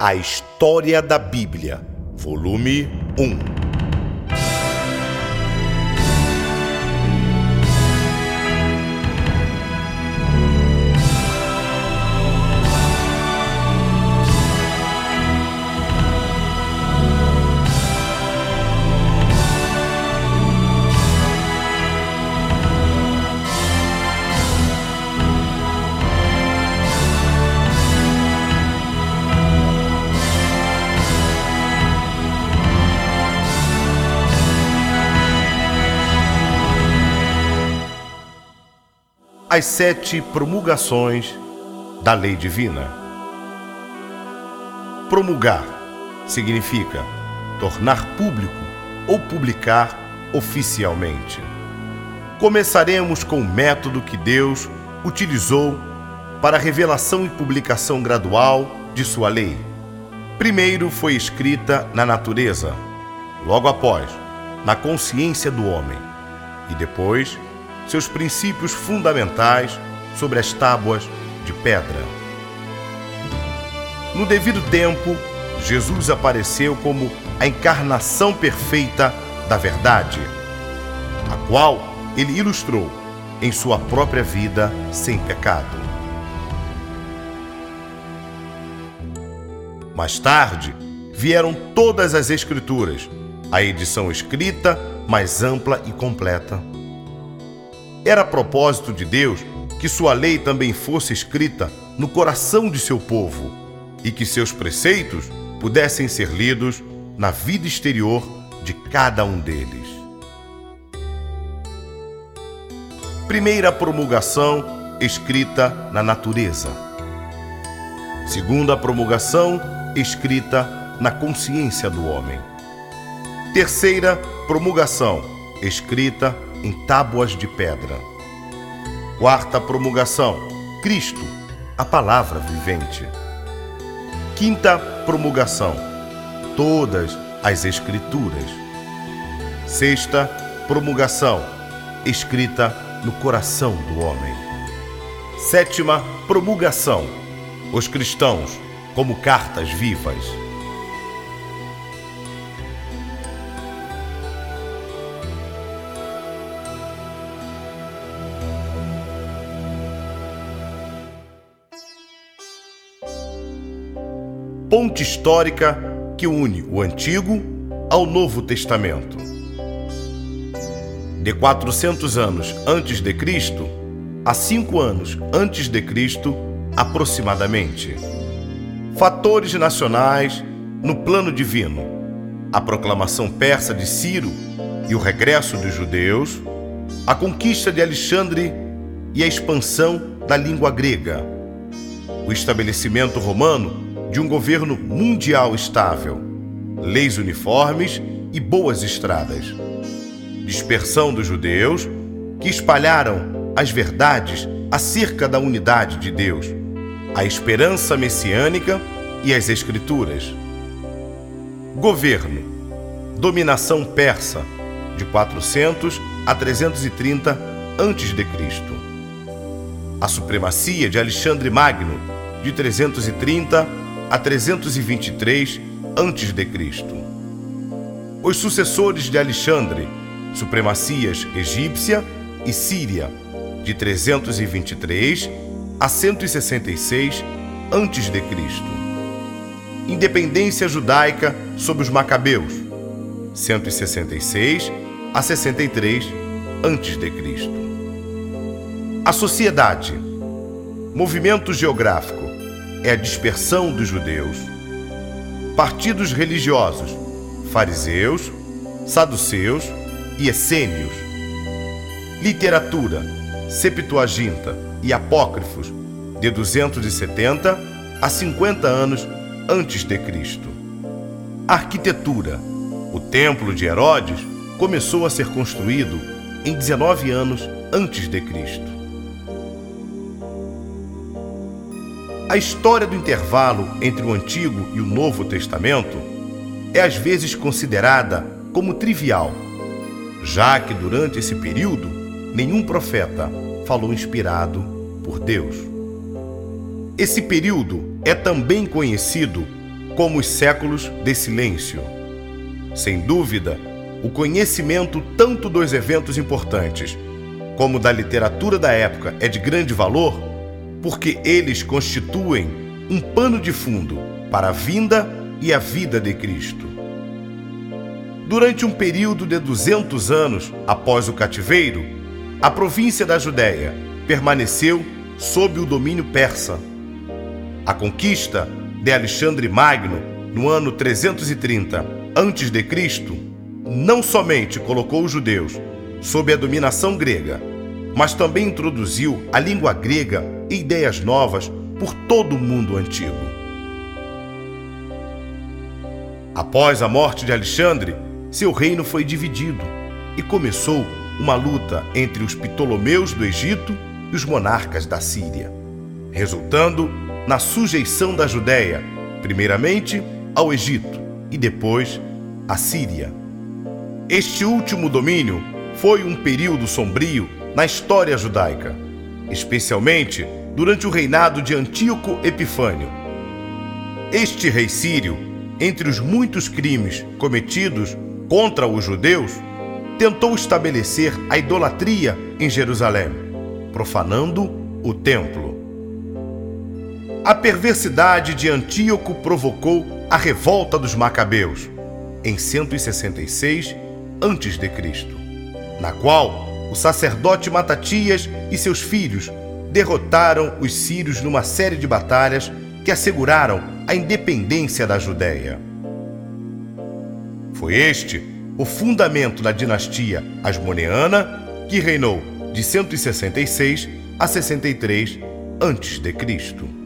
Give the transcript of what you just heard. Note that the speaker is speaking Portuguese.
A História da Bíblia, volume 1. As sete promulgações da lei divina. Promulgar significa tornar público ou publicar oficialmente. Começaremos com o método que Deus utilizou para a revelação e publicação gradual de sua lei. Primeiro foi escrita na natureza, logo após, na consciência do homem, e depois seus princípios fundamentais sobre as tábuas de pedra. No devido tempo, Jesus apareceu como a encarnação perfeita da verdade, a qual ele ilustrou em sua própria vida sem pecado. Mais tarde, vieram todas as Escrituras, a edição escrita mais ampla e completa era propósito de Deus que sua lei também fosse escrita no coração de seu povo e que seus preceitos pudessem ser lidos na vida exterior de cada um deles. Primeira promulgação escrita na natureza. Segunda promulgação escrita na consciência do homem. Terceira promulgação escrita em tábuas de pedra. Quarta promulgação: Cristo, a palavra vivente. Quinta promulgação: todas as Escrituras. Sexta promulgação: escrita no coração do homem. Sétima promulgação: os cristãos como cartas vivas. Ponte histórica que une o Antigo ao Novo Testamento. De 400 anos antes de Cristo a 5 anos antes de Cristo, aproximadamente. Fatores nacionais no plano divino. A proclamação persa de Ciro e o regresso dos judeus, a conquista de Alexandre e a expansão da língua grega, o estabelecimento romano de um governo mundial estável, leis uniformes e boas estradas. Dispersão dos judeus que espalharam as verdades acerca da unidade de Deus, a esperança messiânica e as Escrituras. Governo: dominação persa de 400 a 330 a.C. A supremacia de Alexandre Magno de 330 a 323 a.C. Os sucessores de Alexandre, supremacias egípcia e síria, de 323 a 166 a.C. Independência judaica sob os Macabeus, 166 a 63 a.C. A sociedade, movimento geográfico, é a dispersão dos judeus. Partidos religiosos: fariseus, saduceus e essênios. Literatura: Septuaginta e Apócrifos, de 270 a 50 anos antes de Cristo. Arquitetura: O Templo de Herodes começou a ser construído em 19 anos antes de Cristo. A história do intervalo entre o Antigo e o Novo Testamento é às vezes considerada como trivial, já que durante esse período nenhum profeta falou inspirado por Deus. Esse período é também conhecido como os séculos de silêncio. Sem dúvida, o conhecimento tanto dos eventos importantes como da literatura da época é de grande valor, porque eles constituem um pano de fundo para a vinda e a vida de Cristo. Durante um período de 200 anos após o cativeiro, a província da Judéia permaneceu sob o domínio persa. A conquista de Alexandre Magno no ano 330 a.C. não somente colocou os judeus sob a dominação grega, mas também introduziu a língua grega e ideias novas por todo o mundo antigo. Após a morte de Alexandre, seu reino foi dividido e começou uma luta entre os Ptolomeus do Egito e os monarcas da Síria, resultando na sujeição da Judéia, primeiramente ao Egito e depois à Síria. Este último domínio foi um período sombrio na história judaica, especialmente durante o reinado de Antíoco Epifânio. Este rei sírio, entre os muitos crimes cometidos contra os judeus, tentou estabelecer a idolatria em Jerusalém, profanando o templo. A perversidade de Antíoco provocou a revolta dos Macabeus em 166 a.C., na qual o sacerdote Matatias e seus filhos derrotaram os sírios numa série de batalhas que asseguraram a independência da Judéia. Foi este o fundamento da dinastia Asmoneana, que reinou de 166 a 63 a.C.